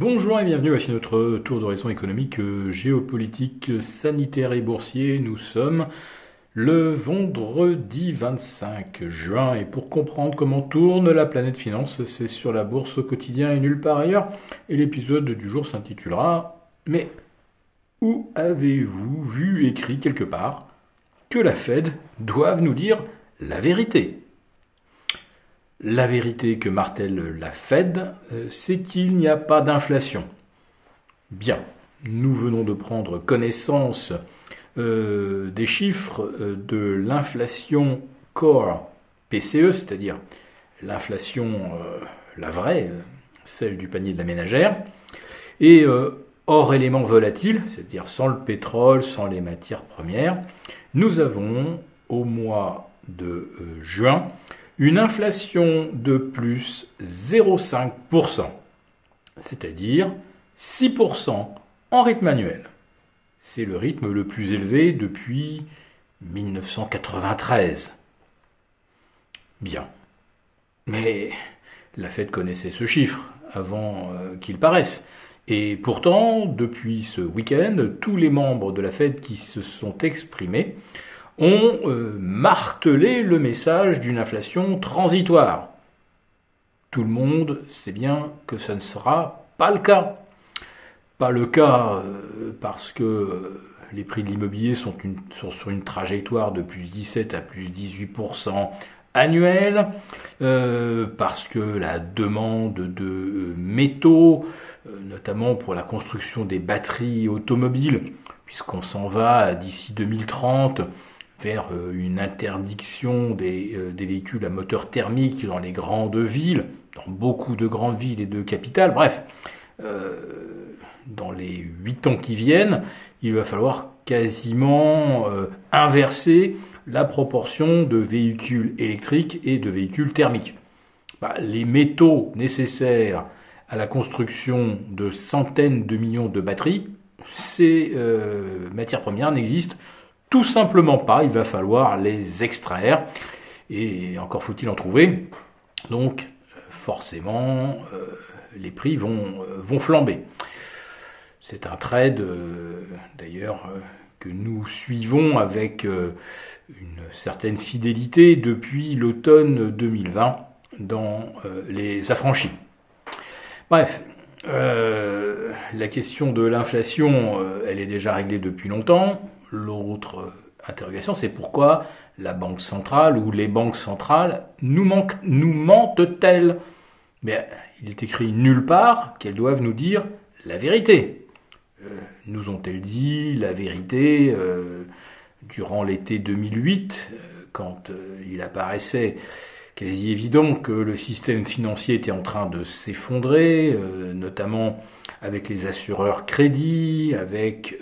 Bonjour et bienvenue, voici notre tour d'horizon économique, géopolitique, sanitaire et boursier. Nous sommes le vendredi 25 juin et pour comprendre comment tourne la planète finance, c'est sur la bourse au quotidien et nulle part ailleurs. Et l'épisode du jour s'intitulera Mais où avez-vous vu écrit quelque part que la Fed doive nous dire la vérité? La vérité que martèle la Fed, euh, c'est qu'il n'y a pas d'inflation. Bien, nous venons de prendre connaissance euh, des chiffres euh, de l'inflation core PCE, c'est-à-dire l'inflation, la vraie, celle du panier de la ménagère, et hors éléments volatiles, c'est-à-dire sans le pétrole, sans les matières premières, nous avons au mois de juin une inflation de plus 0,5%, c'est-à-dire 6% en rythme annuel. C'est le rythme le plus élevé depuis 1993. Bien. Mais la Fed connaissait ce chiffre avant euh, qu'il paraisse. Et pourtant, depuis ce week-end, tous les membres de la Fed qui se sont exprimés ont euh, martelé le message d'une inflation transitoire. Tout le monde sait bien que ce ne sera pas le cas. Pas le cas euh, parce que euh, les prix de l'immobilier sont, sur une trajectoire de plus 17 à plus 18% annuel, parce que la demande de métaux, notamment pour la construction des batteries automobiles, puisqu'on s'en va d'ici 2030 vers euh, une interdiction euh, des, véhicules à moteur thermique dans les grandes villes, dans beaucoup de grandes villes et de capitales. Bref, euh, dans les huit ans qui viennent, il va falloir quasiment inverser la proportion de véhicules électriques et de véhicules thermiques. Bah, les métaux nécessaires à la construction de centaines de millions de batteries, ces matières premières n'existent tout simplement pas, il va falloir les extraire, et encore faut-il en trouver. Donc forcément, euh, les prix vont, euh, vont flamber. C'est un trade, euh, d'ailleurs, que nous suivons avec une certaine fidélité depuis l'automne 2020 dans les affranchis. Bref, la question de l'inflation, elle est déjà réglée depuis longtemps. L'autre interrogation, c'est pourquoi la Banque centrale ou les banques centrales nous, mentent-elles? Mais il est écrit nulle part qu'elles doivent nous dire la vérité. Euh, nous ont-elles dit la vérité euh, durant l'été 2008, euh, quand il apparaissait quasi évident que le système financier était en train de s'effondrer, notamment avec les assureurs crédits, avec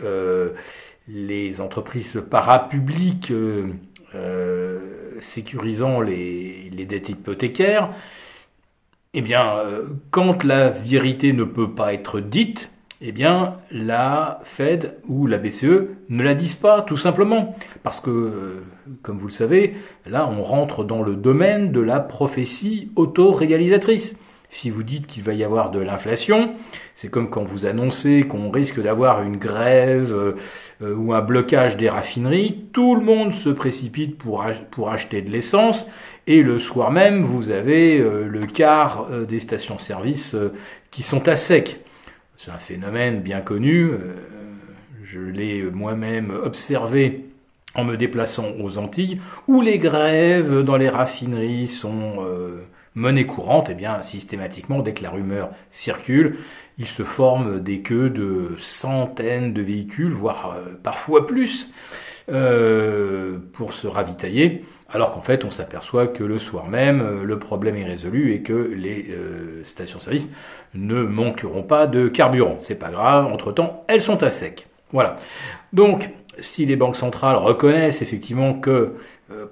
les entreprises parapubliques euh, euh, sécurisant les, dettes hypothécaires, eh bien, euh, quand la vérité ne peut pas être dite, eh bien, la Fed ou la BCE ne la disent pas, tout simplement. Parce que, comme vous le savez, là, on rentre dans le domaine de la prophétie autoréalisatrice. Si vous dites qu'il va y avoir de l'inflation, c'est comme quand vous annoncez qu'on risque d'avoir une grève euh, ou un blocage des raffineries, tout le monde se précipite pour, pour acheter de l'essence et le soir même, vous avez euh, le quart euh, des stations-service qui sont à sec. C'est un phénomène bien connu. Je l'ai moi-même observé en me déplaçant aux Antilles, où les grèves dans les raffineries sont monnaie courante, eh bien systématiquement, dès que la rumeur circule, il se forme des queues de centaines de véhicules, voire euh, parfois plus, euh, pour se ravitailler, alors qu'en fait on s'aperçoit que le soir même, euh, le problème est résolu et que les stations-service ne manqueront pas de carburant. C'est pas grave, entre-temps, elles sont à sec. Voilà. Donc, si les banques centrales reconnaissent effectivement que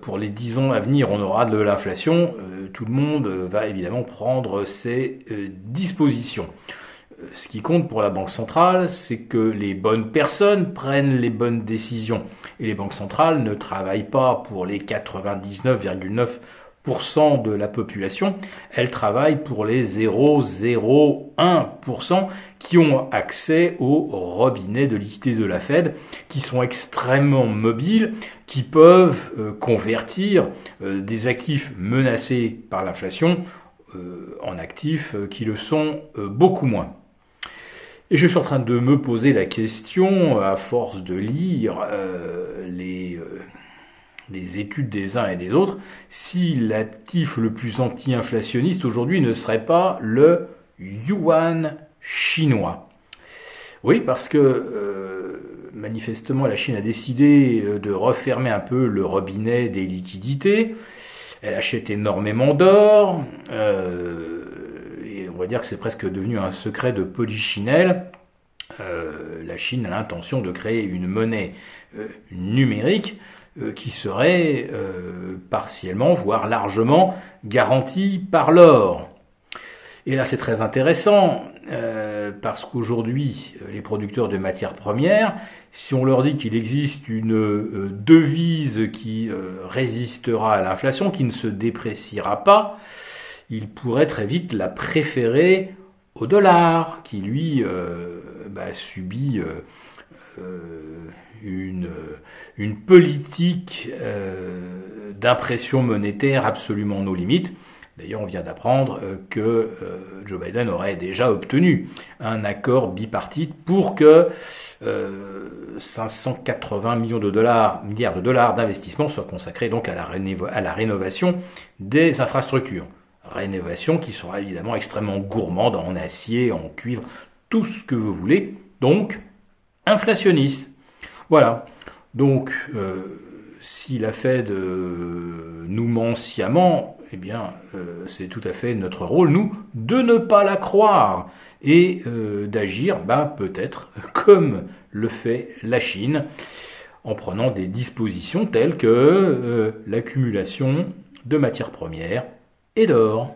pour les 10 ans à venir, on aura de l'inflation, euh, tout le monde va évidemment prendre ses euh, dispositions. Ce qui compte pour la Banque centrale, c'est que les bonnes personnes prennent les bonnes décisions. Et les banques centrales ne travaillent pas pour les 99,9 de la population, elle travaille pour les 0,01% qui ont accès au robinet de liquidité de la Fed, qui sont extrêmement mobiles, qui peuvent euh, convertir euh, des actifs menacés par l'inflation euh, en actifs qui le sont beaucoup moins. Et je suis en train de me poser la question, à force de lire les les études des uns et des autres, si l'actif le plus anti-inflationniste aujourd'hui ne serait pas le yuan chinois. Oui, parce que euh, manifestement la Chine a décidé euh, de refermer un peu le robinet des liquidités. Elle achète énormément d'or. Euh, et on va dire que c'est presque devenu un secret de polichinelle. la Chine a l'intention de créer une monnaie numérique qui serait euh, partiellement, voire largement garantie par l'or. Et là, c'est très intéressant, euh, parce qu'aujourd'hui, les producteurs de matières premières, si on leur dit qu'il existe une devise qui résistera à l'inflation, qui ne se dépréciera pas, ils pourraient très vite la préférer au dollar, qui lui bah, subit une, une politique euh, d'impression monétaire absolument nos limites. D'ailleurs, on vient d'apprendre euh, que euh, Joe Biden aurait déjà obtenu un accord bipartite pour que 580 millions de dollars, milliards de dollars d'investissement soient consacrés donc à la rénovation des infrastructures. Rénovation qui sera évidemment extrêmement gourmande en acier, en cuivre, tout ce que vous voulez. Donc, inflationniste. Voilà. Donc, euh, si la Fed euh, nous ment sciemment, eh bien, euh, c'est tout à fait notre rôle, nous, de ne pas la croire et d'agir, bah, peut-être comme le fait la Chine, en prenant des dispositions telles que l'accumulation de matières premières et d'or.